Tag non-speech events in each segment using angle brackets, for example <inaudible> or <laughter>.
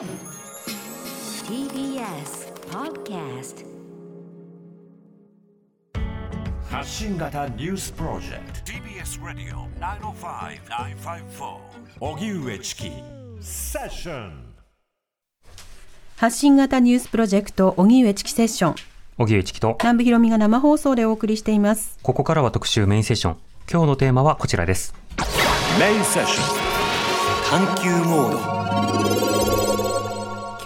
TBS Podcast 発信型ニュースプロジェクト。TBS Radio 905-954荻上チキ。セッション発信型ニュースプロジェクト荻上チキセッション。荻上チキと。南部ひろみが生放送でお送りしています。ここからは特集メインセッション。今日のテーマはこちらです。メインセッション。探求モード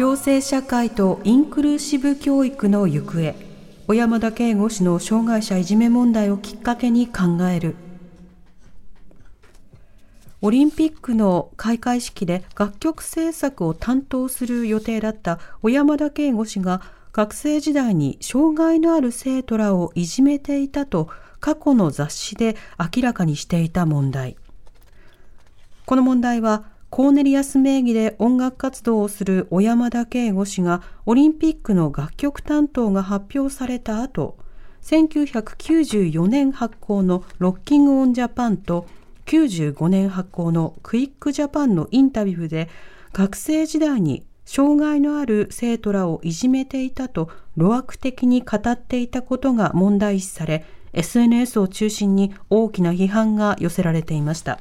共生社会とインクルーシブ教育の行方小山田圭吾氏の障害者いじめ問題をきっかけに考える。オリンピックの開会式で楽曲制作を担当する予定だった小山田圭吾氏が学生時代に障害のある生徒らをいじめていたと過去の雑誌で明らかにしていた問題。この問題はコーネリアス名義で音楽活動をする小山田圭吾氏がオリンピックの楽曲担当が発表された後、1994年発行のロッキングオンジャパンと95年発行のクイックジャパンのインタビューで学生時代に障害のある生徒らをいじめていたと路悪的に語っていたことが問題視され SNS を中心に大きな批判が寄せられていました。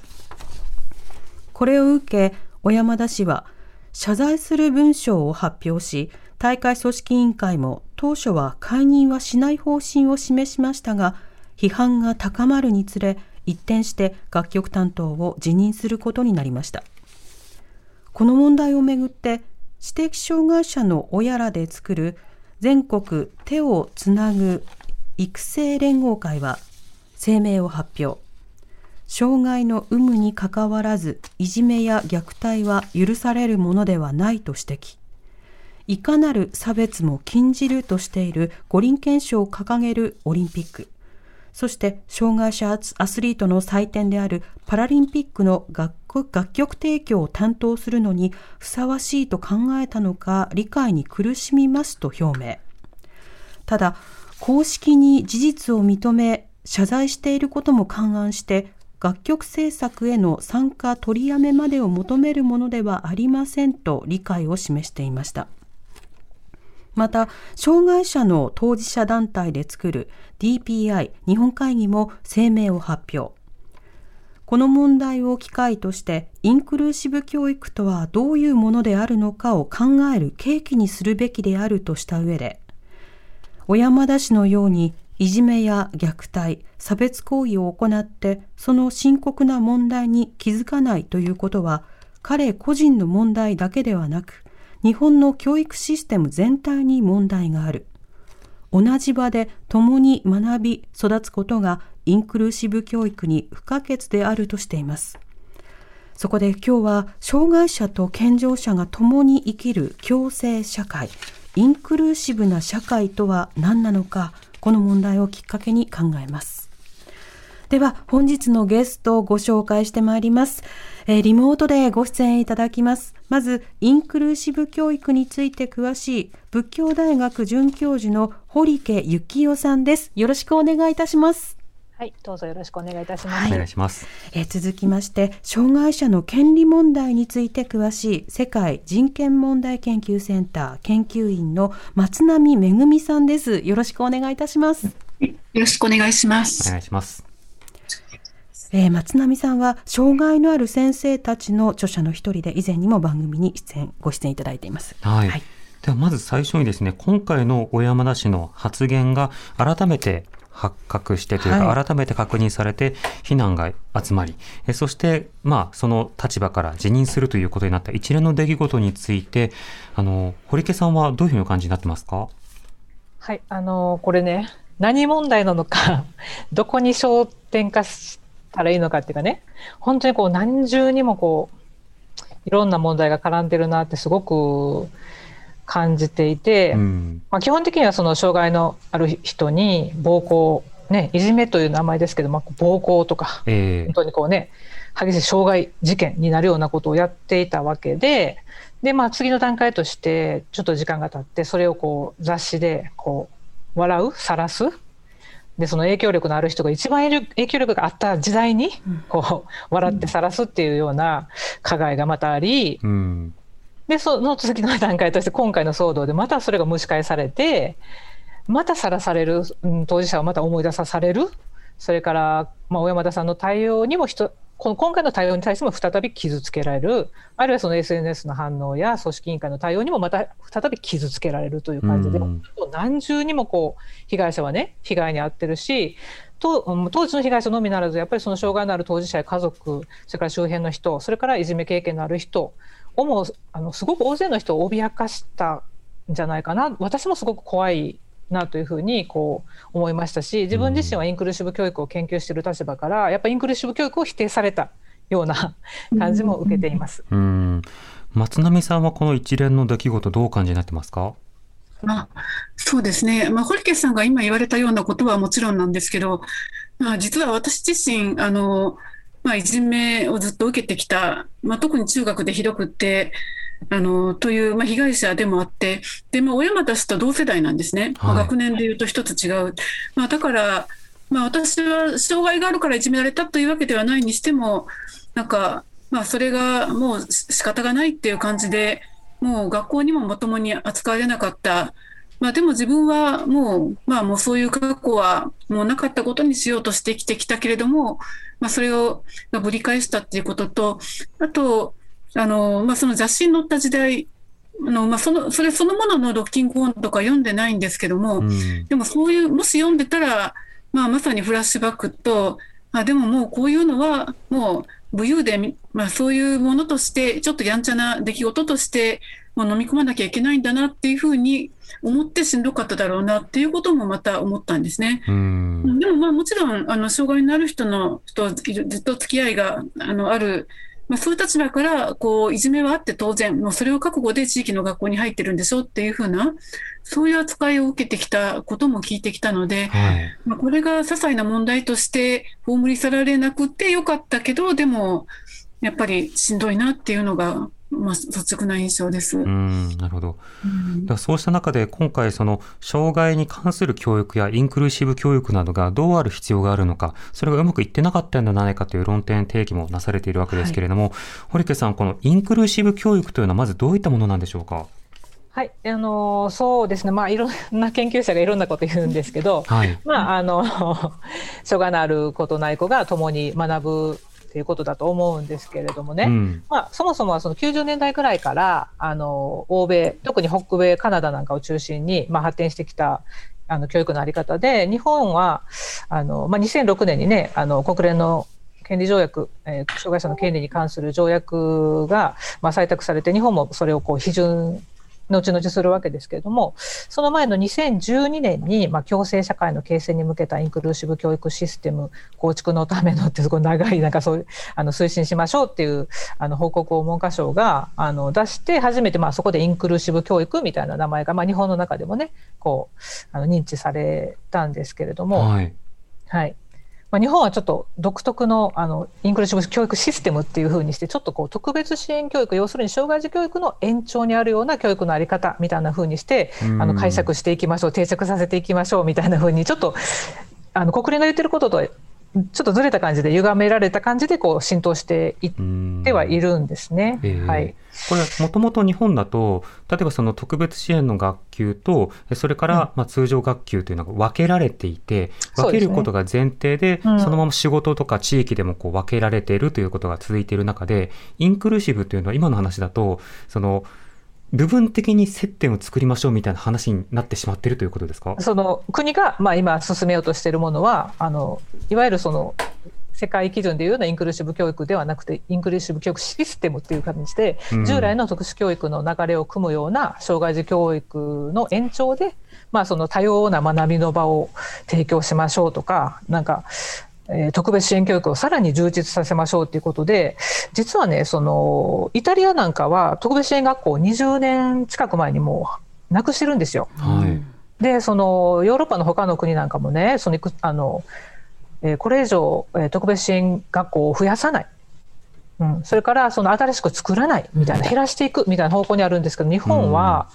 これを受け、小山田氏は謝罪する文章を発表し、大会組織委員会も当初は解任はしない方針を示しましたが、批判が高まるにつれ、一転して楽曲担当を辞任することになりました。この問題をめぐって、知的障害者の親らで作る全国手をつなぐ育成連合会は声明を発表。障害の有無にかかわらずいじめや虐待は許されるものではないと指摘。いかなる差別も禁じるとしている五輪憲章を掲げるオリンピック。そして障害者アスリートの祭典であるパラリンピックの楽曲提供を担当するのにふさわしいと考えたのか理解に苦しみますと表明。ただ公式に事実を認め謝罪していることも勘案して楽曲制作への参加取りやめまでを求めるものではありませんと理解を示していました。また、障害者の当事者団体で作る DPI 日本会議も声明を発表。この問題を機会として、インクルーシブ教育とはどういうものであるのかを考える契機にするべきであるとした上で、小山田氏のようにいじめや虐待、差別行為を行ってその深刻な問題に気づかないということは彼個人の問題だけではなく日本の教育システム全体に問題がある。同じ場で共に学び育つことがインクルーシブ教育に不可欠であるとしています。そこで今日は障害者と健常者が共に生きる共生社会、インクルーシブな社会とは何なのか、この問題をきっかけに考えます。では本日のゲストをご紹介してまいります、えー、リモートでご出演いただきます。まずインクルーシブ教育について詳しい仏教大学准教授の堀家幸男さんです。よろしくお願いいたします。はい、どうぞよろしくお願いいたします。お願いします。えー、続きまして、障害者の権利問題について詳しい世界人権問題研究センター研究員の松並恵さんです。よろしくお願いいたします。よろしくお願いします。お願いします。えー、松並さんは障害のある先生たちの著者の一人で以前にも番組に出演ご出演いただいています。はい、はい、ではまず最初にですね今回の小山田氏の発言が改めて発覚してというか、はい、改めて確認されて非難が集まり、えそして、まあ、その立場から辞任するということになった一連の出来事についてあの堀家さんはどういうふうにお感じになってますか？はいあのこれね何問題なのか <laughs> どこに焦点化したらいいのかっていうかね本当にこう何重にもこういろんな問題が絡んでるなってすごく感じていて、うん、まあ、基本的にはその障害のある人に暴行ね、いじめという名前ですけど、まあ、暴行とか、えー、本当にこうね激しい傷害事件になるようなことをやっていたわけでで、まあ、次の段階としてちょっと時間が経ってそれをこう雑誌でこう笑う晒す。でその影響力のある人が一番影響力があった時代にこう笑って晒すっていうような加害がまたあり、うん、でその次の段階として今回の騒動でまたそれが蒸し返されてまたさらされる、うん、当事者をまた思い出さされる。それから、まあ、小山田さんの対応にも人この今回の対応に対しても再び傷つけられる。あるいはその SNS の反応や組織委員会の対応にもまた再び傷つけられるという感じで、うん。何重にもこう被害者はね被害に遭ってるしとうん当時の被害者のみならずやっぱりその障害のある当事者や家族それから周辺の人それからいじめ経験のある人をもあのすごく大勢の人を脅かしたんじゃないかな私もすごく怖いなというふうにこう思いましたし自分自身はインクルーシブ教育を研究している立場からやっぱりインクルーシブ教育を否定されたような感じも受けています。うん松並さんはこの一連の出来事どうお感じになってますか？まあ、そうですね。まあ、堀家さんが今言われたようなことはもちろんなんですけど、まあ、実は私自身、あの、まあ、いじめをずっと受けてきた、まあ、特に中学でひどくって、あの、という、まあ、被害者でもあって、で、まあ、小山田氏と同世代なんですね。まあ、はい学年で言うと一つ違う。まあ、だから、まあ、私は障害があるからいじめられたというわけではないにしても、なんか、まあ、それがもうし仕方がないっていう感じで、もう学校にもまともに扱われなかった。まあでも自分はもう、まあもうそういう過去はもうなかったことにしようとして生きてきたけれども、まあそれをまあぶり返したっていうことと、あと、あの、まあその雑誌に載った時代、あの、まあその、それそのもののロッキングオンとか読んでないんですけども、うん。でもそういう、もし読んでたら、まあまさにフラッシュバックと、あでももうこういうのはもう武勇で、まあそういうものとして、ちょっとやんちゃな出来事として、もう飲み込まなきゃいけないんだなっていうふうに思ってしんどかっただろうなっていうこともまた思ったんですね。うんでもまあもちろん、あの、障害のある人の人ずっと付き合いが、あの、ある、まあそういう立場から、こう、いじめはあって当然、もうそれを覚悟で地域の学校に入ってるんでしょっていうふうな、そういう扱いを受けてきたことも聞いてきたので、はい。まあ、これが些細な問題として葬り去られなくてよかったけど、でも、やっぱりしんどいなっていうのが、まあ、率直な印象です。うんなるほど。だからそうした中で今回その障害に関する教育やインクルーシブ教育などがどうある必要があるのかそれがうまくいってなかったんじゃないかという論点提起もなされているわけですけれども、堀家さんこのインクルーシブ教育というのはまずどういったものなんでしょうか？はい、あのそうですね、まあ、いろんな研究者がいろんなこと言うんですけど、はい。まあ、あの障害のある子とない子が共に学ぶっていうことだと思うんですけれどもね、うん。まあ、そもそもはその90年代くらいからあの欧米特に北米カナダなんかを中心に、まあ、発展してきたあの教育のあり方で日本はあの、まあ、2006年にねあの国連の権利条約、えー障害者の権利に関する条約が、まあ、採択されて日本もそれをこう批准後々するわけですけれどもその前の2012年に、まあ、共生社会の形成に向けたインクルーシブ教育システム構築のためのってすごい長いなんかそういうあの推進しましょうっていうあの報告を文科省があの出して初めてまあそこでインクルーシブ教育みたいな名前が、まあ、日本の中でもねこうあの認知されたんですけれども、はい。はいまあ、日本はちょっと独特のあのインクルーシブ教育システムっていうふうにしてちょっとこう特別支援教育要するに障害児教育の延長にあるような教育のあり方みたいなふうにしてうん。あの解釈していきましょう定着させていきましょうみたいなふうにちょっとあの国連が言ってることとちょっとずれた感じで歪められた感じでこう浸透していってはいるんですね。ええはい。これもともと日本だと例えばその特別支援の学級とそれからまあ通常学級というのが分けられていて、分けることが前提でうん。そのまま仕事とか地域でもこう分けられているということが続いている中でインクルーシブというのは今の話だとその部分的に接点を作りましょうみたいな話になってしまっているということですか？その国が、まあ、今進めようとしているものはあのいわゆるその世界基準でいうようなインクルーシブ教育ではなくてインクルーシブ教育システムっていう感じで、うん。従来の特殊教育の流れを組むような障害児教育の延長で、まあ、その多様な学びの場を提供しましょうとかなんか、えー特別支援教育をさらに充実させましょうということで実はねそのイタリアなんかは特別支援学校を20年近く前にもうなくしてるんですよ。はい。でそのヨーロッパの他の国なんかもねそのあの、えーこれ以上、えー特別支援学校を増やさない、うん、それからその新しく作らないみたいな減らしていくみたいな方向にあるんですけど日本は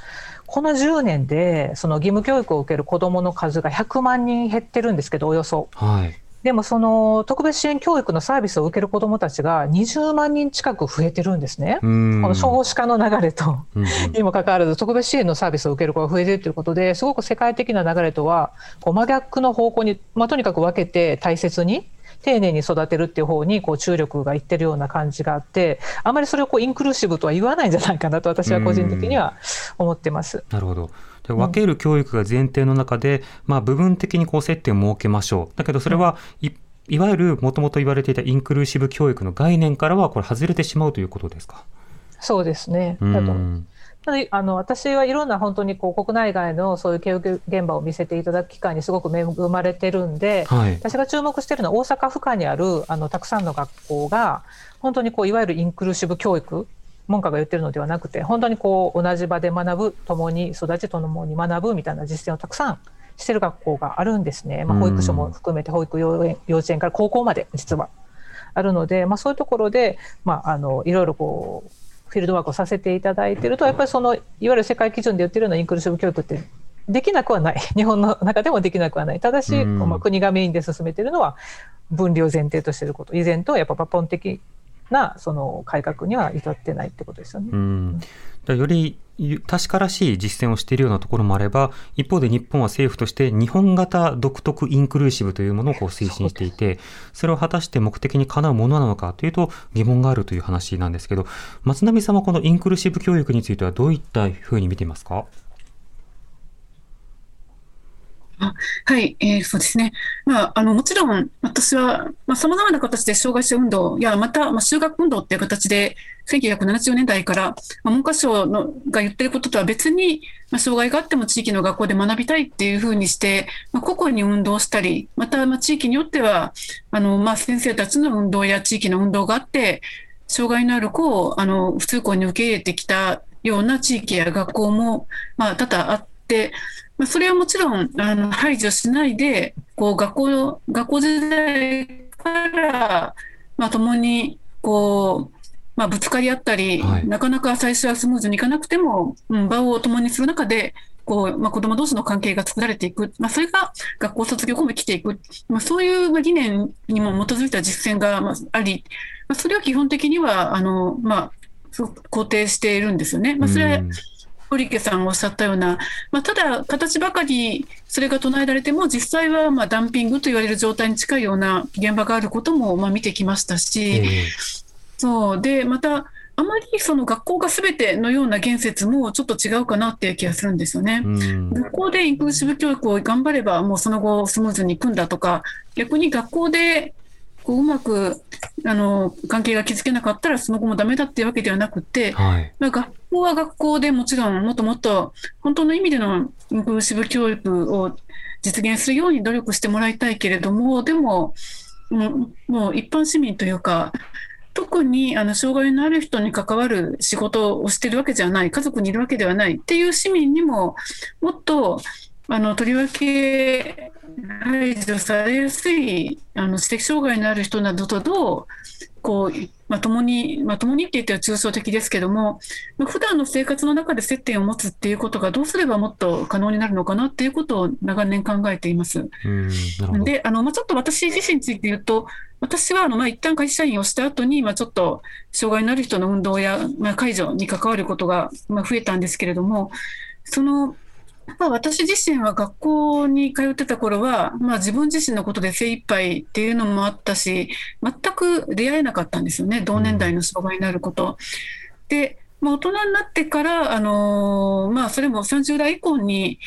この10年でその義務教育を受ける子どもの数が100万人減ってるんですけどおよそ。はいでもその特別支援教育のサービスを受ける子どもたちが20万人近く増えてるんですね。うんこの少子化の流れとにもかかわらず特別支援のサービスを受ける子が増えているということですごく世界的な流れとはこう真逆の方向に、まあ、とにかく分けて大切に丁寧に育てるっていう方にこう注力がいってるような感じがあってあまりそれをこうインクルーシブとは言わないんじゃないかなと私は個人的には思ってます。なるほど。で分ける教育が前提の中で、まあ、部分的にこう接点を設けましょう。だけどそれはい、いわゆるもともと言われていたインクルーシブ教育の概念からはこれ外れてしまうということですか？そうですね。うだとんただあの私はいろんな本当にこう国内外のそういう教育現場を見せていただく機会にすごく恵まれてるんで、はい。私が注目しているのは大阪府下にあるあのたくさんの学校が本当にこういわゆるインクルーシブ教育文科が言ってるのではなくて本当にこう同じ場で学ぶ共に育ち共に学ぶみたいな実践をたくさんしてる学校があるんですね、まあ、うん。保育所も含めて保育幼園幼稚園から高校まで実はあるので、まあ、そういうところで、まあ、あのいろいろこうフィールドワークをさせていただいてるとやっぱりそのいわゆる世界基準で言ってるようなインクルーシブ教育ってできなくはない。<laughs> 日本の中でもできなくはない。ただし、うん。まあ、国がメインで進めてるのは分離を前提としていること。以前とやっぱ抜本的なその改革には至ってないってことですよね。うん、だからより確からしい実践をしているようなところもあれば、一方で日本は政府として日本型独特インクルーシブというものをこう推進していて、それを果たして目的にかなうものなのかというと疑問があるという話なんですけど、松並さんはこのインクルーシブ教育についてはどういったふうに見ていますか？はい、えーそうですね。まあ、あの、もちろん、私は、まあ、様々な形で障害者運動や、また、まあ、修学運動っていう形で、1970年代から、まあ、文科省のが言ってることとは別に、まあ、障害があっても地域の学校で学びたいっていうふうにして、まあ、個々に運動したり、また、まあ、地域によっては、あの、まあ、先生たちの運動や地域の運動があって、障害のある子を、あの、普通校に受け入れてきたような地域や学校も、まあ、多々あって、まあ、それはもちろんあの排除しないで、こう学校学校時代から、まあ、共にこう、まあ、ぶつかり合ったり、はい。なかなか最初はスムーズにいかなくても、うん、場を共にする中で、こうまあ、子ども同士の関係が作られていく、まあ、それが学校卒業後も生きていく、まあ、そういうまあ理念にも基づいた実践がまああり、まあ、それは基本的にはあの、まあ、肯定しているんですよね。まあ、それはうん堀池さんがおっしゃったような、まあ、ただ、形ばかりそれが唱えられても、実際はまあダンピングと言われる状態に近いような現場があることもまあ見てきましたし、ええそう。でまた、あまりその学校がすべてのような言説もちょっと違うかなっていう気がするんですよね。うん。学校でインクルーシブ教育を頑張れば、もうその後スムーズにいくんだとか、逆に学校でこううまくあの関係が築けなかったら、その後もダメだっていうわけではなくて、はい。まあ、学校は学校でもちろんもっともっと本当の意味でのインクルーシブ教育を実現するように努力してもらいたいけれども、でも、もうもう一般市民というか、特にあの障害のある人に関わる仕事をしてるわけじゃない、家族にいるわけではないっていう市民にも、もっとあのとりわけ排除されやすいあの知的障害のある人などとどうこう、まあ、共に、まあ、共にって言っては抽象的ですけども、まあ、普段の生活の中で接点を持つっていうことがどうすればもっと可能になるのかなっていうことを長年考えています。で、あの、まあ、ちょっと私自身について言うと、私は、あの、まあ、一旦会社員をした後に、まあ、ちょっと、障害のある人の運動や、まあ、介助に関わることが、まあ、増えたんですけれども、その、まあ、私自身は学校に通ってた頃は、まあ、自分自身のことで精一杯っていうのもあったし、全く出会えなかったんですよね、同年代の障害のあること。で、まあ、大人になってから、あのーまあ、それも30代以降に、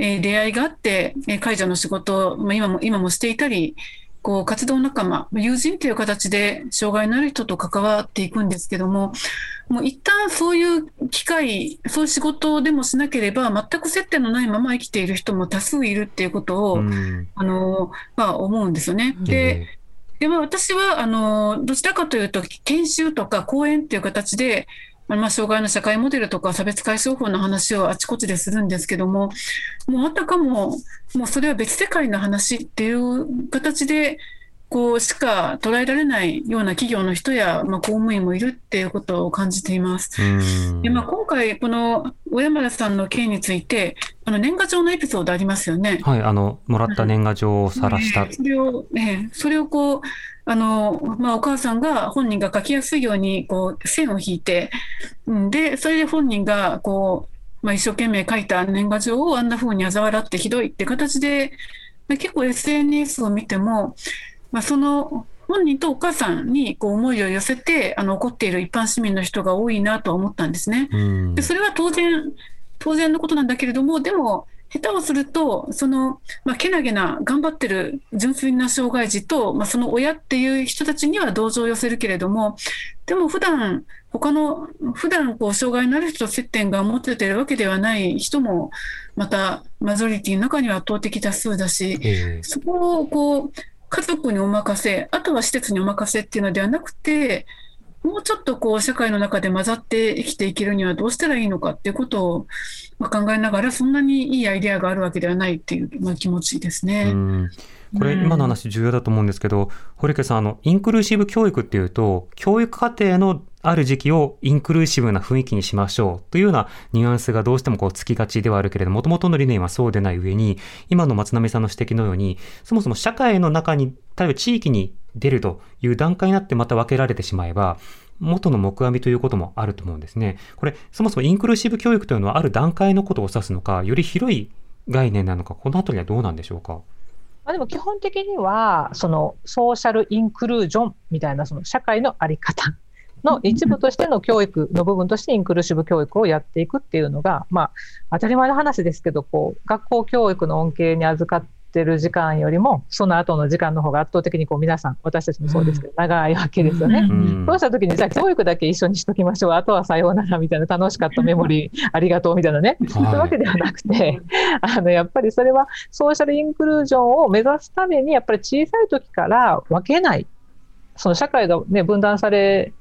え出会いがあって、えー介助の仕事を、まあ、今も今もしていたり、こう活動仲間、友人という形で障害のある人と関わっていくんですけども、もう一旦そういう機会、そういう仕事でもしなければ、全く接点のないまま生きている人も多数いるっていうことを、うんあのまあ、思うんですよね。で、えでも私はあのどちらかというと研修とか講演っていう形で、まあ、障害の社会モデルとか差別解消法の話をあちこちでするんですけどももうあたかももうそれは別世界の話っていう形でこうしか捉えられないような企業の人や、まあ、公務員もいるっていうことを感じています。うんでまあ、今回、この小山田さんの件について、あの年賀状のエピソードありますよね。はい、あの、もらった年賀状を晒した。ええそれを、ええそれをこう、あの、まあ、お母さんが本人が書きやすいように、こう、線を引いて、うんで、それで本人が、こう、まあ、一生懸命書いた年賀状をあんな風に嘲笑ってひどいって形で、まあ結構 SNS を見ても、まあ、その、本人とお母さんにこう思いを寄せて、あの、怒っている一般市民の人が多いなとは思ったんですね。うんでそれは当然、当然のことなんだけれども、でも、下手をすると、その、まあ、けなげな、頑張ってる純粋な障害児と、まあ、その親っていう人たちには同情を寄せるけれども、でも普段、他の、普段こう、障害のある人と接点が持っててるわけではない人も、また、マジョリティの中には圧倒的多数だし、ええそこをこう家族にお任せ、あとは施設にお任せっていうのではなくて、もうちょっとこう社会の中で混ざって生きていけるにはどうしたらいいのかっていうことを考えながら、そんなにいいアイデアがあるわけではないっていう、ま、気持ちですね。これ、今の話重要だと思うんですけど、堀池さん、あの、インクルーシブ教育っていうと、教育課程のある時期をインクルーシブな雰囲気にしましょうというようなニュアンスがどうしてもこうつきがちではあるけれども、ともとの理念はそうでない上に、今の松並さんの指摘のように、そもそも社会の中に、例えば地域に出るという段階になってまた分けられてしまえば、元の木阿弥ということもあると思うんですね。これ、そもそもインクルーシブ教育というのはある段階のことを指すのか、より広い概念なのか、このあたりはどうなんでしょうか？まあ、でも基本的には、そのソーシャルインクルージョンみたいなその社会のあり方の一部としての教育の部分としてインクルーシブ教育をやっていくっていうのが、まあ、当たり前の話ですけど、こう、学校教育の恩恵に預かってる時間よりも、その後の時間の方が圧倒的にこう皆さん、私たちもそうですけど、長いわけですよね。うんそうした時に、じゃあ教育だけ一緒にしときましょう。あとはさようならみたいな楽しかったメモリーありがとうみたいなね。そういうわけではなくて、あの、やっぱりそれはソーシャルインクルージョンを目指すために、やっぱり小さい時から分けない。その社会がね、分断され、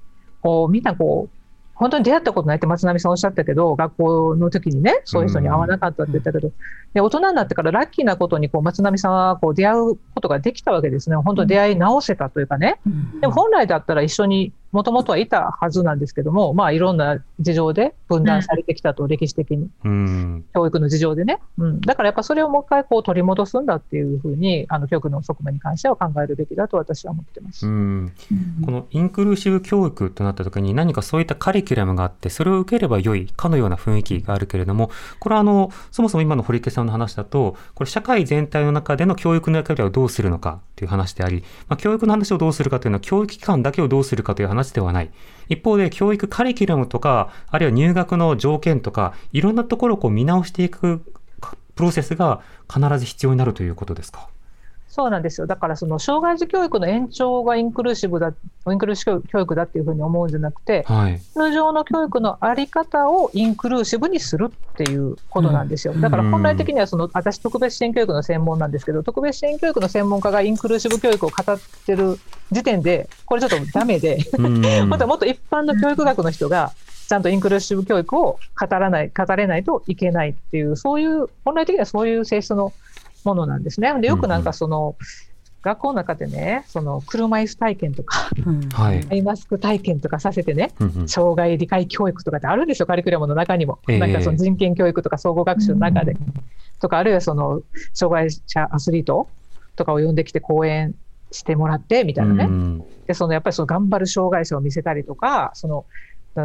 こう、みんなこう、本当に出会ったことないって松並さんおっしゃったけど、学校の時にね、そういう人に会わなかったって言ったけど、で大人になってからラッキーなことにこう松並さんはこう出会うことができたわけですね。本当に出会い直せたというかね。でも本来だったら一緒にもともとはいたはずなんですけども、まあいろんな事情で分断されてきたと、歴史的に。うん。教育の事情でね。うん。だからやっぱそれをもう一回こう取り戻すんだっていうふうに、あの教育の側面に関しては考えるべきだと私は思ってます。うん、このインクルーシブ教育となった時に何かそういったカリキュラムがあってそれを受ければ良いかのような雰囲気があるけれどもこれはあのそもそも今の堀池さんの話だとこれ社会全体の中での教育の役割をどうするのかという話であり、まあ、教育の話をどうするかというのは教育機関だけをどうするかという話ではない一方で教育カリキュラムとかあるいは入学の条件とかいろんなところをこう見直していくプロセスが必ず必要になるということですか？そうなんですよ。だからその障害児教育の延長がインクルーシブだ、インクルーシブ教育だっていうふうに思うんじゃなくて、はい。通常の教育のあり方をインクルーシブにするっていうことなんですよ。だから本来的にはその、私特別支援教育の専門なんですけど、特別支援教育の専門家がインクルーシブ教育を語ってる時点で、これちょっとダメで、うん本当はもっと一般の教育学の人が、ちゃんとインクルーシブ教育を語らない、語れないといけないっていう、そういう、本来的にはそういう性質のものなんですね。で、よくなんかその、学校の中でね、その車椅子体験とか、はい。アイマスク体験とかさせてね、うんうん障害理解教育とかってあるんですよ、カリキュラムの中にも。ええなんかその人権教育とか総合学習の中で。とか、あるいはその障害者アスリートとかを呼んできて講演してもらってみたいなね。うんで、そのやっぱりその頑張る障害者を見せたりとか、その、だ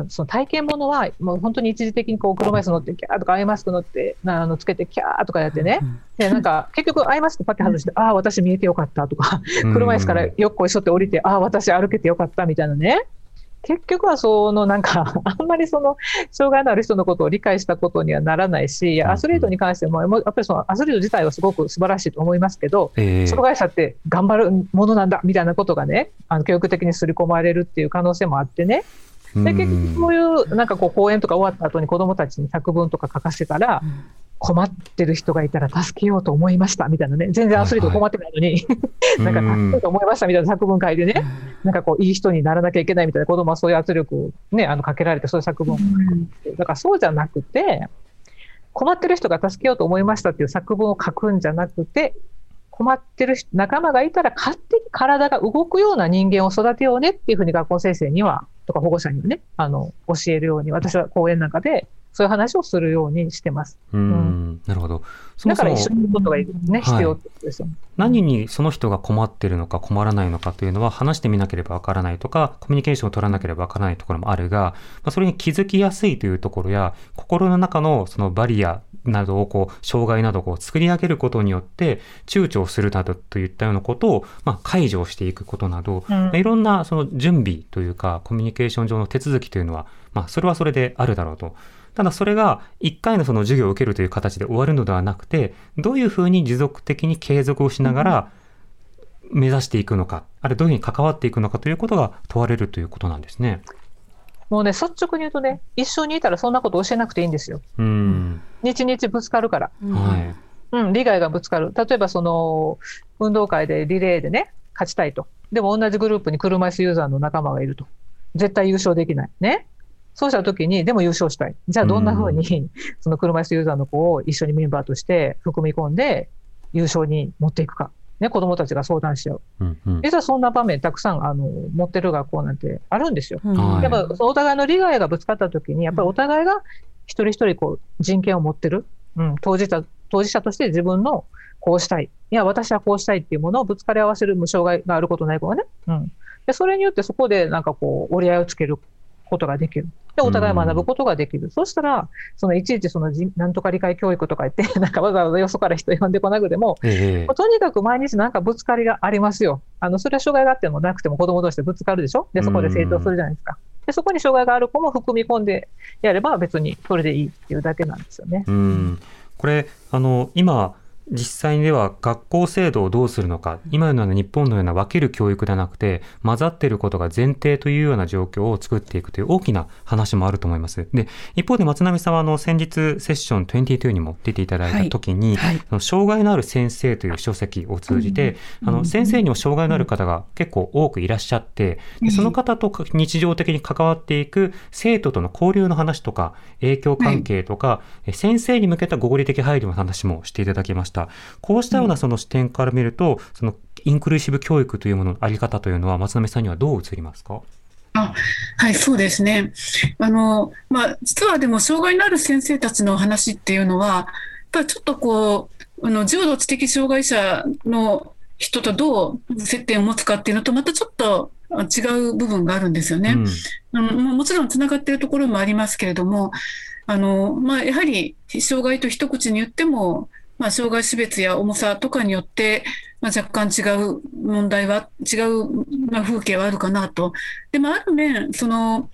その体験ものは、もう本当に一時的にこう車椅子乗って、キャーとかアイマスク乗って、なあのつけて、キャーとかやってね。で、なんか、結局アイマスクパッて外して、ああ、私見えてよかったとか、車椅子からよっこいしょって降りて、ああ、私歩けてよかったみたいなね。結局はそのなんか、あんまりその、障害のある人のことを理解したことにはならないし、アスリートに関しても、やっぱりそのアスリート自体はすごく素晴らしいと思いますけど、ええ障害者って頑張るものなんだみたいなことがね、あの教育的に刷り込まれるっていう可能性もあってね、で結局そういうなんかこう講演とか終わった後に子どもたちに作文とか書かせたら、困ってる人がいたら助けようと思いましたみたいなね、全然アスリート困ってないのに、<laughs> なんか助けようと思いましたみたいな作文書いてね、なんかこういい人にならなきゃいけないみたいな子供はそういう圧力をね、あのかけられてそういう作文をだからそうじゃなくて、困ってる人が助けようと思いましたっていう作文を書くんじゃなくて、困ってる人仲間がいたら勝手に体が動くような人間を育てようねっていうふうに学校先生には、とか保護者にはね、あの、教えるように私は講演なんかでそういう話をするようにしてます。うん、なるほど。そもそもだから一緒にいることがいるね、はい必要ですよ。何にその人が困ってるのか困らないのかというのは話してみなければわからないとか、コミュニケーションを取らなければわからないところもあるが、まあ、それに気づきやすいというところや、心の中のそのバリアなどをこう、障害などをこう作り上げることによって、躊躇するなどといったようなことを、まあ、解除していくことなど、うんまあいろんなその準備というか、コミュニケーション上の手続きというのは、まあ、それはそれであるだろうと。ただそれが1回のその授業を受けるという形で終わるのではなくて、どういうふうに持続的に継続をしながら目指していくのか、あるいはどういうふうに関わっていくのかということが問われるということなんですね。もうね、率直に言うとね、一緒にいたらそんなこと教えなくていいんですよ。うん。日々ぶつかるから。はい。うん、利害がぶつかる。例えばその、運動会でリレーでね、勝ちたいと。でも同じグループに車椅子ユーザーの仲間がいると。絶対優勝できない。ね。そうした時に、でも優勝したい。じゃあどんな風に、その車椅子ユーザーの子を一緒にメンバーとして含み込んで優勝に持っていくか。ね、子供たちが相談し合う。うんうん。実はそんな場面たくさん、あの、持ってる学校なんてあるんですよ。うんはいやっぱお互いの利害がぶつかった時に、やっぱりお互いが一人一人こう人権を持ってる、うん、当事者、当事者として自分のこうしたい。いや、私はこうしたいっていうものをぶつかり合わせる無障害があることない子がね。うん。で、それによってそこでなんかこう折り合いをつけることができる。で、お互い学ぶことができる。そうしたら、そのいちいちその人なんとか理解教育とか言って、<laughs> なんかわざわざよそから人呼んでこなくても、ええとにかく毎日なんかぶつかりがありますよ。あの、それは障害があってもなくても子供同士でぶつかるでしょ？で、そこで成長するじゃないですか。で、そこに障害がある子も含み込んでやれば別にそれでいいっていうだけなんですよね。うん。これ、あの、今、実際にでは学校制度をどうするのか、今のような日本のような分ける教育ではなくて、混ざっていることが前提というような状況を作っていくという大きな話もあると思います。で、一方で松並さんはあの先日セッション22にも出ていただいた時に、はい。あの障害のある先生という書籍を通じて、あの先生にも障害のある方が結構多くいらっしゃって、でその方とか日常的に関わっていく生徒との交流の話とか、影響関係とか、え先生に向けた合理的配慮の話もしていただきました。こうしたようなその視点から見ると、そのインクルーシブ教育というもののあり方というのは松並さんにはどう映りますか？はい、そうですね。あの、まあ、実はでも、障害のある先生たちの話っていうのは、やっぱりちょっとこう、あの、重度知的障害者の人とどう接点を持つかっていうのと、またちょっとあ違う部分があるんですよね。うんあのももちろんつながっているところもありますけれども、あのまあ、やはり障害と一口に言っても、まあ、障害種別や重さとかによって、まあ、若干違う問題は、違う、まあ、風景はあるかなと。でも、ある面、その、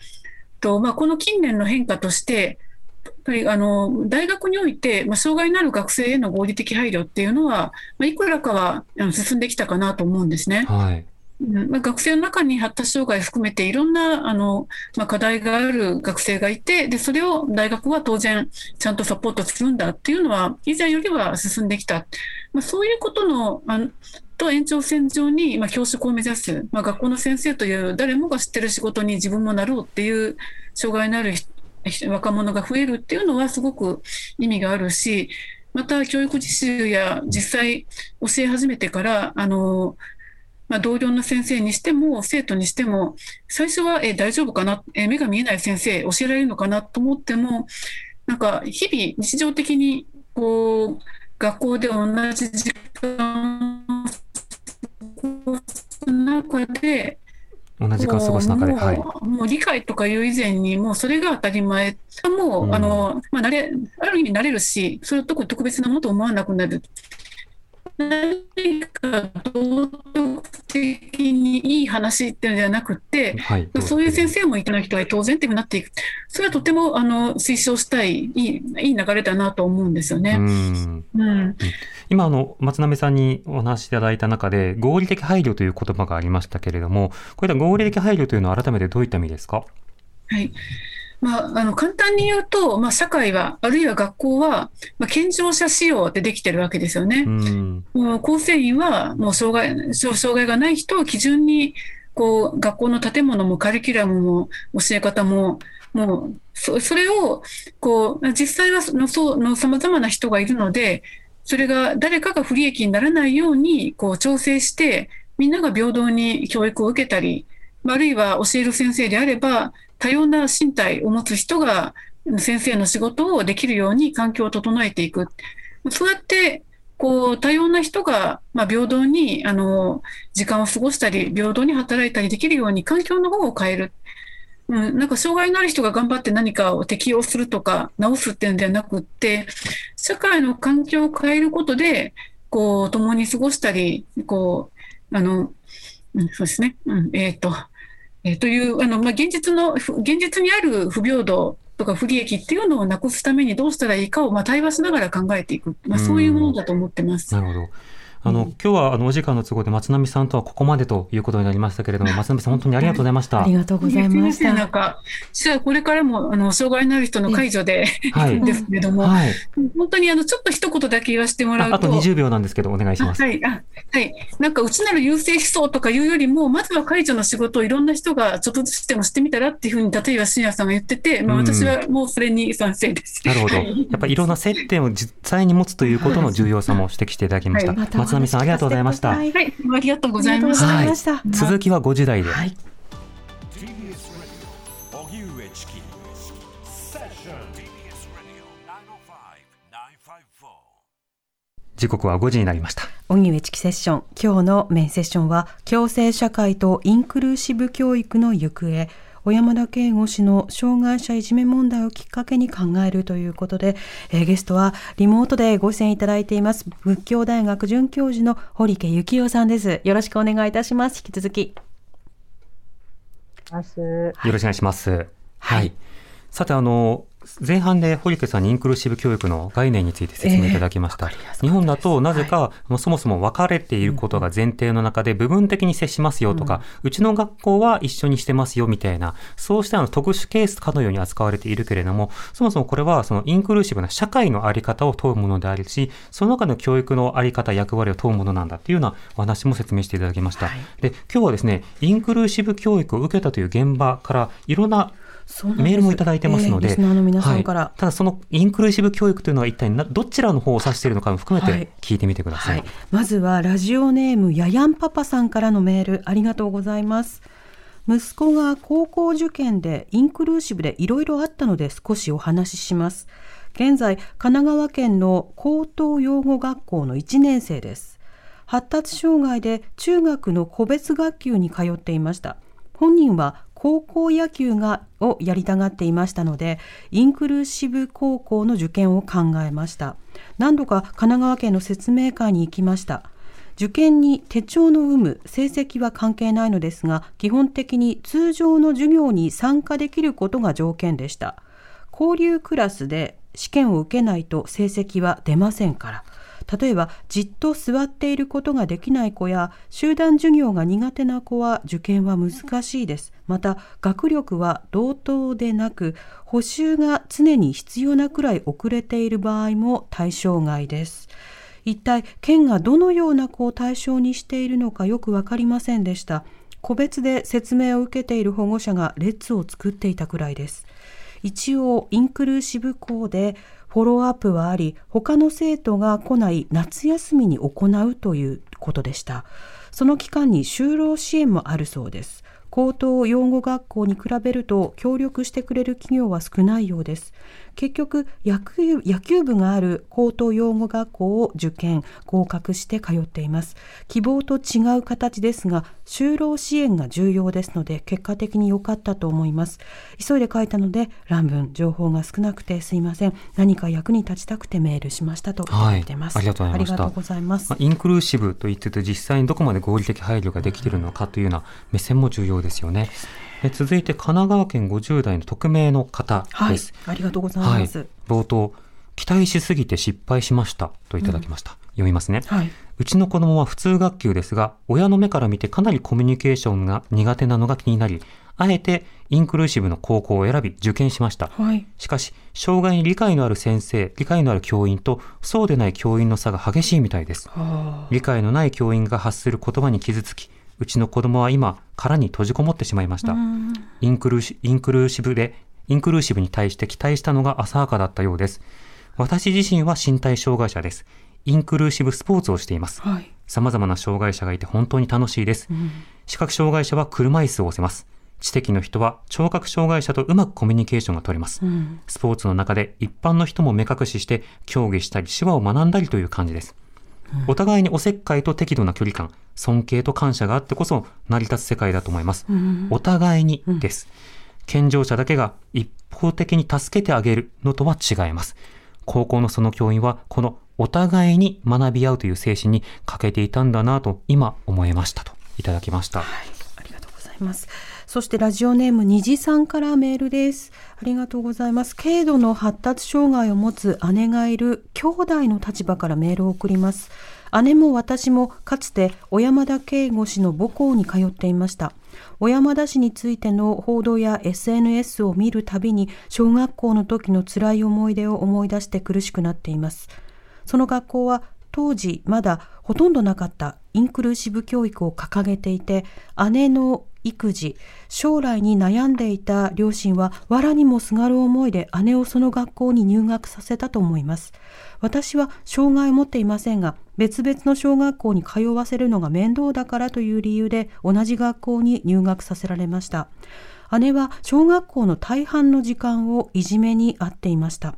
とまあ、この近年の変化として、やっぱりあの大学において、まあ、障害のある学生への合理的配慮っていうのは、まあ、いくらかは進んできたかなと思うんですね。はい。まあ、学生の中に発達障害含めていろんなあの、まあ、課題がある学生がいてでそれを大学は当然ちゃんとサポートするんだっていうのは以前よりは進んできた、まあ、そういうことのあのと延長線上に、まあ、教職を目指す、まあ、学校の先生という誰もが知ってる仕事に自分もなろうっていう障害のある若者が増えるっていうのはすごく意味があるしまた教育実習や実際教え始めてからあのまあ、同僚の先生にしても生徒にしても最初はえ大丈夫かな？え目が見えない先生教えられるのかなと思ってもなんか日々日常的にこう学校で同じ時間を過ごす中で同じ時間を過ごす中で。はい。もう理解とかいう以前にもうそれが当たり前もう、うんあのまあ、慣れある意味慣れるしそれを特に特別なものと思わなくなる何か道徳的にいい話っていうのではなくてはい。そういう先生もいた人は当然ってなっていくそれはとてもあの推奨したいいいいい流れだなと思うんですようね。ん。うん今あの松並さんにお話しいただいた中で合理的配慮という言葉がありましたけれどもこういった合理的配慮というのは改めてどういった意味ですか？はいまあ、あの簡単に言うと、まあ、社会は、あるいは学校は、まあ、健常者仕様でできてるわけですよね。うん。もう構成員は、もう障害障障害がない人を基準に、こう、学校の建物もカリキュラムも教え方も、もう、そそれを、こう、実際はその、そうの様々な人がいるので、それが誰かが不利益にならないように、こう、調整して、みんなが平等に教育を受けたり、あるいは教える先生であれば、多様な身体を持つ人が、先生の仕事をできるように環境を整えていく。そうやって、こう、多様な人が、まあ、平等に、あの、時間を過ごしたり、平等に働いたりできるように環境の方を変える。うん、なんか障害のある人が頑張って何かを適用するとか直すっていうんではなくって、社会の環境を変えることで、こう、共に過ごしたり、こう、あの、うん、そうですね。うん、えっ、と、えーという、あの、まあ、現実の、ふ現実にある不平等とか不利益っていうのをなくすためにどうしたらいいかを、まあ、対話しながら考えていく。まあ、そういうものだと思ってます。なるほど。あの、今日はあのお時間の都合で松並さんとはここまでということになりましたけれども、松並さん本当にありがとうございました。ありがとうございましすいませんなんた。か、じゃあこれからも、あの、障害のある人の介助で、はいですけれども、はい。本当にあの、ちょっと一言だけ言わせてもらうと、ああと20秒なんですけど、お願いします。あはい、あはい。なんか、うちなる優勢思想とかいうよりも、まずは介助の仕事をいろんな人がちょっとずつでもしてみたらっていうふうに、例えば信也さんが言ってて、まあ、うん私はもうそれに賛成です。なるほど。やはいっぱりいろんな接点を実際に持つということの重要さも指摘していただきました。はいまた松並さんありがとうございました。はいはい、ありがとうございました。ざい。続きは5時台で。はい TBS Radio 荻上チキセッション TBS Radio 905-954. 時刻は5時になりました。荻上チキセッション今日のメインセッションは共生社会とインクルーシブ教育の行方小山田圭吾氏の障害者いじめ問題をきっかけに考えるということで、えーゲストはリモートでご出演いただいています仏教大学准教授の堀家幸男さんですよろしくお願いいたします引き続き。よろしくお願いします。はい。はいさて、あの、前半で堀家さんにインクルーシブ教育の概念について説明いただきました。ええわかりやすかったです日本だとなぜか、もうそもそも分かれていることが前提の中で部分的に接しますよとか、うちの学校は一緒にしてますよみたいな、そうしたあの特殊ケースかのように扱われているけれども、そもそもこれはそのインクルーシブな社会のあり方を問うものであるし、その中の教育のあり方、役割を問うものなんだっていうようなお話も説明していただきました。はいで、今日はですね、インクルーシブ教育を受けたという現場からいろんなメールもいただいてますので、えーリスナーの皆さんから、はい。ただそのインクルーシブ教育というのは一体などちらの方を指しているのかも含めはい。て聞いてみてくださ。はい。い、まずはラジオネームややんパパさんからのメールありがとうございます。息子が高校受験でインクルーシブでいろいろあったので少しお話しします。現在神奈川県の高等養護学校の1年生です。発達障害で中学の個別学級に通っていました。本人は高校野球がをやりたがっていましたのでインクルーシブ高校の受験を考えました。何度か神奈川県の説明会に行きました。受験に手帳の有無成績は関係ないのですが基本的に通常の授業に参加できることが条件でした。交流クラスで試験を受けないと成績は出ませんから。例えばじっと座っていることができない子や集団授業が苦手な子は受験は難しいです。また学力は同等でなく補習が常に必要なくらい遅れている場合も対象外です。一体県がどのような子を対象にしているのかよく分かりませんでした。個別で説明を受けている保護者が列を作っていたくらいです。一応インクルーシブ校でフォローアップはあり他の生徒が来ない夏休みに行うということでした。その期間に就労支援もあるそうです。高等養護学校に比べると協力してくれる企業は少ないようです。結局野球野球部がある高等養護学校を受験合格して通っています。希望と違う形ですが就労支援が重要ですので結果的に良かったと思います。急いで書いたので乱文情報が少なくてすいません。何か役に立ちたくてメールしましたとい。ただいてます、はいありがとうございました。ありがとうございます。まあ、インクルーシブと言ってて実際にどこまで合理的配慮ができているのかというような目線も重要ですよね。え続いて神奈川県50代の匿名の方はいです。ありがとうございはいます、冒頭期待しすぎて失敗しましたといただきました。読みますね。はい、うちの子供は普通学級ですが、親の目から見てかなりコミュニケーションが苦手なのが気になり、あえてインクルーシブの高校を選び受験しました。はい、しかし、障害に理解のある先生、理解のある教員と、そうでない教員の差が激しいみたいです。は理解のない教員が発する言葉に傷つき、うちの子供は今、殻に閉じこもってしまいました。インクルーシインクルーシブで、インクルーシブに対して期待したのが浅はかだったようです。私自身は身体障害者です。インクルーシブスポーツをしています。はい、様々な障害者がいて本当に楽しいです。視覚障害者は車椅子を押せます。知的の人は聴覚障害者とうまくコミュニケーションが取れます。うんスポーツの中で一般の人も目隠しして競技したり手話を学んだりという感じです。お互いにおせっかいと適度な距離感、尊敬と感謝があってこそ成り立つ世界だと思います。お互いにです。健常者だけが一方的に助けてあげるのとは違います。高校のその教員はこのお互いに学び合うという精神に欠けていたんだなと今思いましたといただきました。ありがとうございます。そしてラジオネーム虹さんからメールです。ありがとうございます。軽度の発達障害を持つ姉がいる兄弟の立場からメールを送ります。姉も私もかつて小山田圭吾氏の母校に通っていました。小山田氏についての報道や SNS を見るたびに小学校の時の辛い思い出を思い出して苦しくなっています。その学校は当時まだほとんどなかったインクルーシブ教育を掲げていて姉の育児将来に悩んでいた両親は藁にもすがる思いで姉をその学校に入学させたと思います私は障害を持っていませんが別々の小学校に通わせるのが面倒だからという理由で同じ学校に入学させられました。姉は小学校の大半の時間をいじめに遭っていました。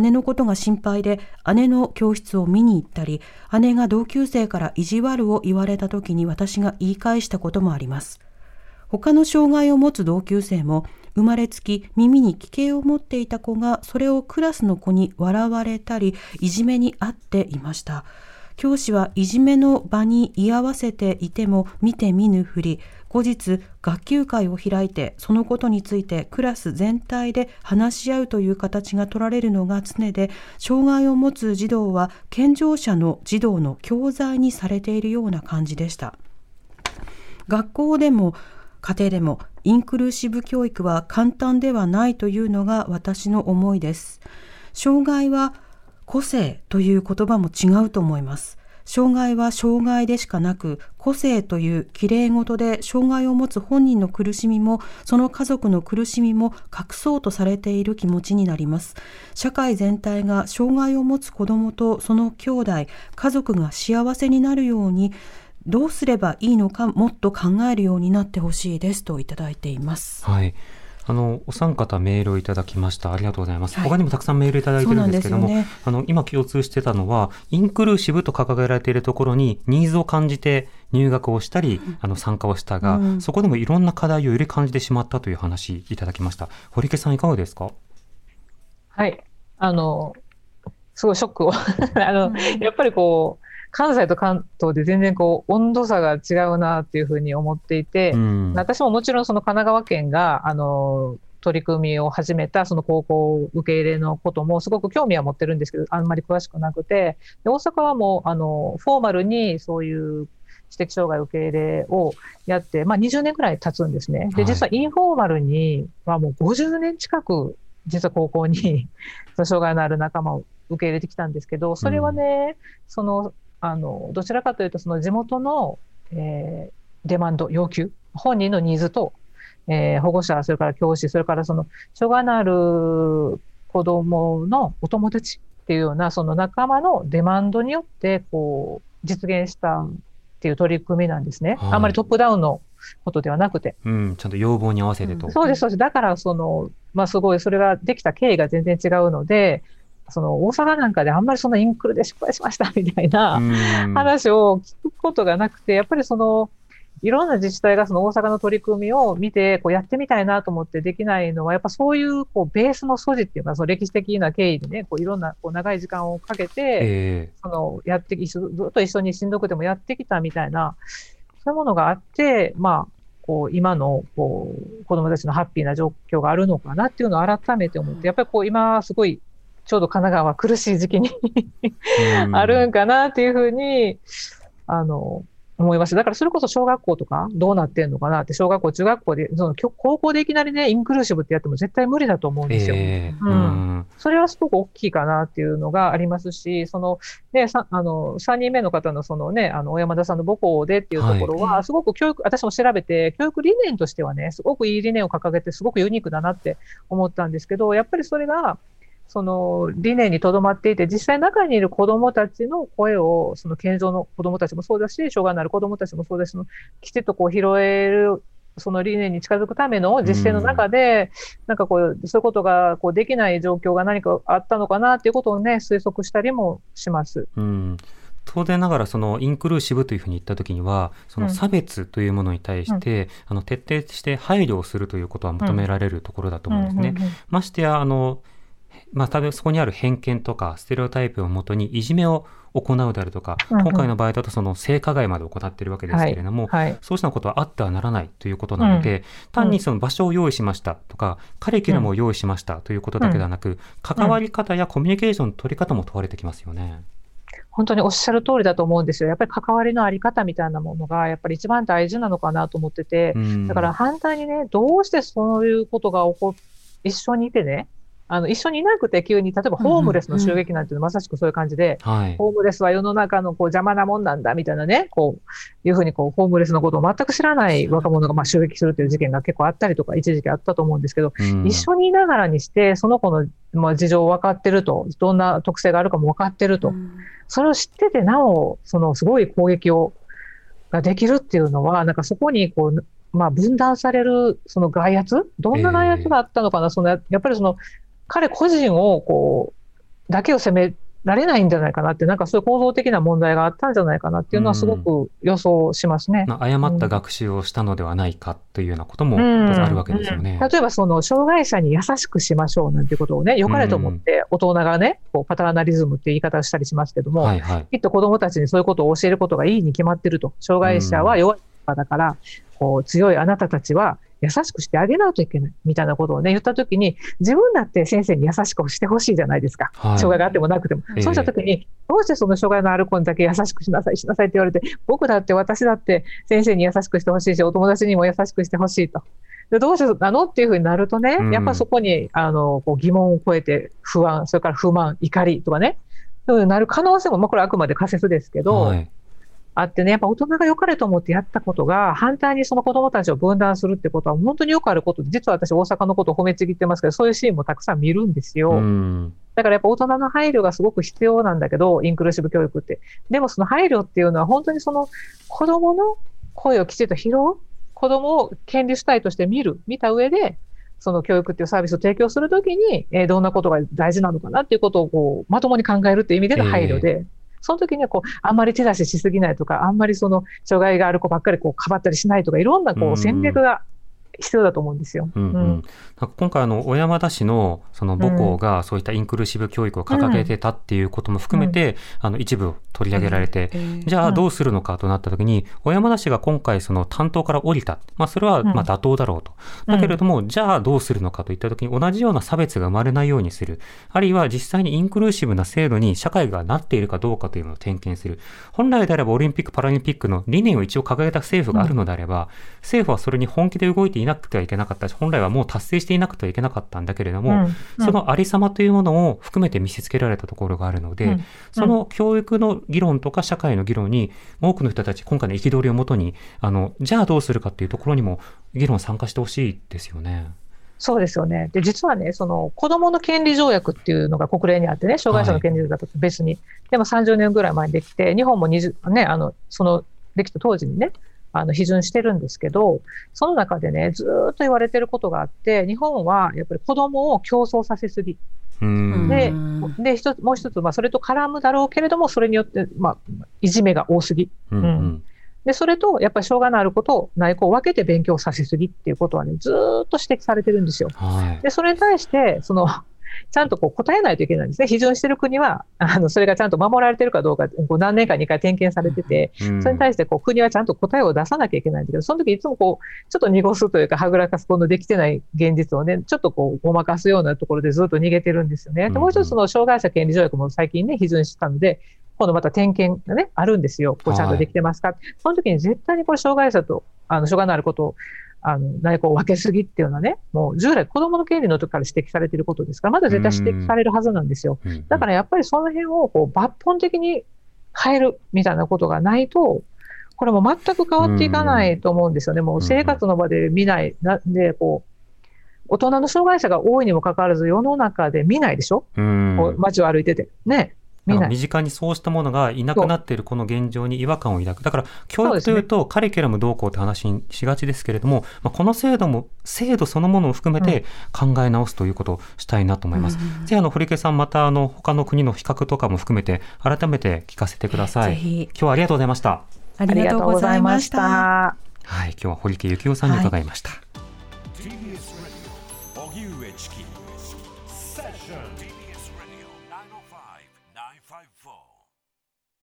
姉のことが心配で姉の教室を見に行ったり姉が同級生から意地悪を言われた時に私が言い返したこともあります。他の障害を持つ同級生も生まれつき耳に奇形を持っていた子がそれをクラスの子に笑われたりいじめにあっていました。教師はいじめの場に居合わせていても見て見ぬふり後日学級会を開いてそのことについてクラス全体で話し合うという形が取られるのが常で障害を持つ児童は健常者の児童の教材にされているような感じでした。学校でも家庭でもインクルーシブ教育は簡単ではないというのが私の思いです。障害は個性という言葉も違うと思います障害は障害でしかなく個性というきれい事で障害を持つ本人の苦しみもその家族の苦しみも隠そうとされている気持ちになります社会全体が障害を持つ子どもとその兄弟家族が幸せになるようにどうすればいいのかもっと考えるようになってほしいですといただいています。はい。あの、お三方メールをいただきました。ありがとうございます。はい他にもたくさんメールいただいてるんですけども、ねあの、今共通してたのは、インクルーシブと掲げられているところにニーズを感じて入学をしたり、あの、参加をしたが、うんそこでもいろんな課題をより感じてしまったという話いただきました。堀池さんいかがですか？はい。あの、すごいショックを。<laughs> あの、やっぱりこう、関西と関東で全然こう、温度差が違うなっていうふうに思っていて、うん。私ももちろんその神奈川県が、あの、取り組みを始めたその高校受け入れのこともすごく興味は持ってるんですけど、あんまり詳しくなくて、で大阪はもう、あの、フォーマルにそういう知的障害受け入れをやって、まあ20年くらい経つんですね。で、はい実はインフォーマルにはもう50年近く、実は高校に <laughs> 障害のある仲間を受け入れてきたんですけど、それはね、その、あの、どちらかというと、その地元の、えーデマンド、要求、本人のニーズと、えー保護者、それから教師、それからその、障害のある子供のお友達っていうような、その仲間のデマンドによって、こう、実現したっていう取り組みなんですね。はいあんまりトップダウンのことではなくて。うん、ちゃんと要望に合わせてと。そうです、そうです。だから、その、まあ、すごい、それができた経緯が全然違うので、その、大阪なんかであんまりそのインクルで失敗しましたみたいな、うん。話を聞くことがなくて、やっぱりその、いろんな自治体がその大阪の取り組みを見て、こうやってみたいなと思ってできないのは、やっぱそういうこうベースの素地っていうか、その歴史的な経緯でね、こういろんなこう長い時間をかけて、え。そのやってき、ずっと一緒にしんどくてもやってきたみたいな、そういうものがあって、まあ、こう今のこう子供たちのハッピーな状況があるのかなっていうのを改めて思って、やっぱりこう今すごい、ちょうど神奈川苦しい時期にあるんかなっていうふうに、あの、思いました。だからそれこそ小学校とかどうなってんのかなって、小学校、中学校で、その高校でいきなりね、インクルーシブってやっても絶対無理だと思うんですよ。ええ。うん。うん。それはすごく大きいかなっていうのがありますし、その、ね、さあの、3人目の方のそのね、あの、小山田さんの母校でっていうところは、すごく教育、私も調べて、教育理念としてはね、すごくいい理念を掲げて、すごくユニークだなって思ったんですけど、やっぱりそれが、その理念にとどまっていて、実際中にいる子どもたちの声を、その健常の子どもたちもそうだし、障害のある子どもたちもそうだし、きちっとこう拾えるその理念に近づくための実践の中で、なんかこう、そういうことがこうできない状況が何かあったのかなっていうことをね、推測したりもします。うん。当然ながらそのインクルーシブというふうに言ったときにはその差別というものに対して、あの徹底して配慮をするということは求められるところだと思うんですね。うんうんうん。ましてやあのまあ、多分そこにある偏見とかステレオタイプをもとにいじめを行うであるとか、うんうん今回の場合だとその性加害まで行っているわけですけれども、はい。そうしたことはあってはならないということなので、単にその場所を用意しましたとか、カリキュラムを用意しましたということだけではなく、関わり方やコミュニケーションの取り方も問われてきますよね。本当におっしゃる通りだと思うんですよ。やっぱり関わりのあり方みたいなものが、やっぱり一番大事なのかなと思ってて、うんだから反対にね、どうしてそういうことが起こっ、一緒にいてね、あの、一緒にいなくて急に、例えばホームレスの襲撃なんていうのはまさしくそういう感じで、はい。ホームレスは世の中のこう邪魔なもんなんだみたいなね、こういうふうにこうホームレスのことを全く知らない若者がまあ襲撃するという事件が結構あったりとか、一時期あったと思うんですけど、うん。一緒にいながらにして、その子のまあ事情を分かってると、どんな特性があるかも分かってると、それを知っててなお、そのすごい攻撃をができるっていうのは、なんかそこにこう、まあ、分断されるその外圧、どんな外圧があったのかな、そのややっぱりその彼個人をこうだけを責められないんじゃないかなって、なんかそういう構造的な問題があったんじゃないかなっていうのは、すごく予想しますね。まあ、誤った学習をしたのではないかというようなこともうんあるわけですよね。うん例えばその障害者に優しくしましょうなんていうことをね、良かれと思って大人がね、こうパターナリズムっていう言い方をしたりしますけども、はいはい。きっと子供たちにそういうことを教えることがいいに決まってると。障害者は弱いだから、こう強いあなたたちは優しくしてあげないといけないみたいなことをね、言ったときに、自分だって先生に優しくしてほしいじゃないですか。はい障害があってもなくても。ええそうしたときに、どうしてその障害のある子にだけ優しくしなさい、しなさいって言われて、僕だって私だって先生に優しくしてほしいし、お友達にも優しくしてほしいと。でどうしてなのっていうふうになるとね、うんやっぱそこにあのこう疑問を超えて不安、それから不満、怒りとかね、そういうなる可能性も、まあ、これはあくまで仮説ですけど、はい。あってね、やっぱ大人が良かれと思ってやったことが、反対にその子供たちを分断するってことは本当によくあることで、実は私大阪のことを褒めちぎってますけど、そういうシーンもたくさん見るんですよ。うん。だからやっぱ大人の配慮がすごく必要なんだけど、インクルーシブ教育って。でもその配慮っていうのは本当にその子供の声をきちんと拾う、子供を権利主体として見る、見た上で、その教育っていうサービスを提供するときに、えーどんなことが大事なのかなっていうことをこうまともに考えるっていう意味での配慮で、その時にはこう、あんまり手出ししすぎないとか、あんまりその障害がある子ばっかりこう、かばったりしないとか、いろんなこう戦略が必要だと思うんですよ。うんうん今回あの小山田氏のその母校がそういったインクルーシブ教育を掲げてたっていうことも含めて、あの一部取り上げられて、じゃあどうするのかとなった時に、小山田氏が今回その担当から降りた。まあそれはまあ妥当だろうと。だけれども、じゃあどうするのかといった時に同じような差別が生まれないようにする。あるいは実際にインクルーシブな制度に社会がなっているかどうかというのを点検する。本来であればオリンピック・パラリンピックの理念を一応掲げた政府があるのであれば、政府はそれに本気で動いていなくてはいけなかったし、本来はもう達成していなくてはいけなかったんだけれども、うん。そのありさまというものを含めて見せつけられたところがあるので、うん。その教育の議論とか社会の議論に多くの人たち、今回の憤りをもとに、あの、じゃあどうするかっていうところにも議論参加してほしいですよね。そうですよね。で、実はね、その子供の権利条約っていうのが国連にあってね、障害者の権利条約と別に、でも30年ぐらい前にできて、日本も20、ね、あの、その、できた当時にね、あの、批准してるんですけど、その中でね、ずーっと言われてることがあって、日本はやっぱり子供を競争させすぎ。うん。でうんで、一つ、もう一つ、まあ、それと絡むだろうけれども、それによって、まあ、いじめが多すぎ。うんうんで、それと、やっぱり障害のあることを内向を分けて勉強させすぎっていうことはね、ずーっと指摘されてるんですよ。はい。で、それに対して、その、ちゃんとこう答えないといけないんですね。批准してる国は、あの、それがちゃんと守られてるかどうか、こう何年かに1回点検されてて、うんそれに対してこう国はちゃんと答えを出さなきゃいけないんだけど、その時いつもこう、ちょっと濁すというか、はぐらかす、このできてない現実をね、ちょっとこう、ごまかすようなところでずっと逃げてるんですよね。で、もう一つその障害者権利条約も最近ね、批准したので、今度また点検がね、あるんですよ。こうちゃんとできてますか、その時に絶対にこれ障害者と、あの、障害のあることを、あの、内向を分けすぎっていうのはね、もう従来子供の権利の時から指摘されていることですから、まだ絶対指摘されるはずなんですよ。うんだからやっぱりその辺をこう抜本的に変えるみたいなことがないと、これも全く変わっていかないと思うんですよね。もう生活の場で見ない、なで、こう、大人の障害者が多いにもかかわらず世の中で見ないでしょ、う街を歩いてて。ね。見なんか身近にそうしたものがいなくなっているこの現状に違和感を抱く。だから、教育というと、カリキュラムどうこうって話にしがちですけれども、まあ、この制度も、制度そのものを含めて考え直すということをしたいなと思います。ぜひ、あの、堀池さん、また、あの、他の国の比較とかも含めて、改めて聞かせてください。ぜひ今日はありがとうございました。あありがとうございました。はい、今日は堀池幸雄さんに伺いました。TBS ラ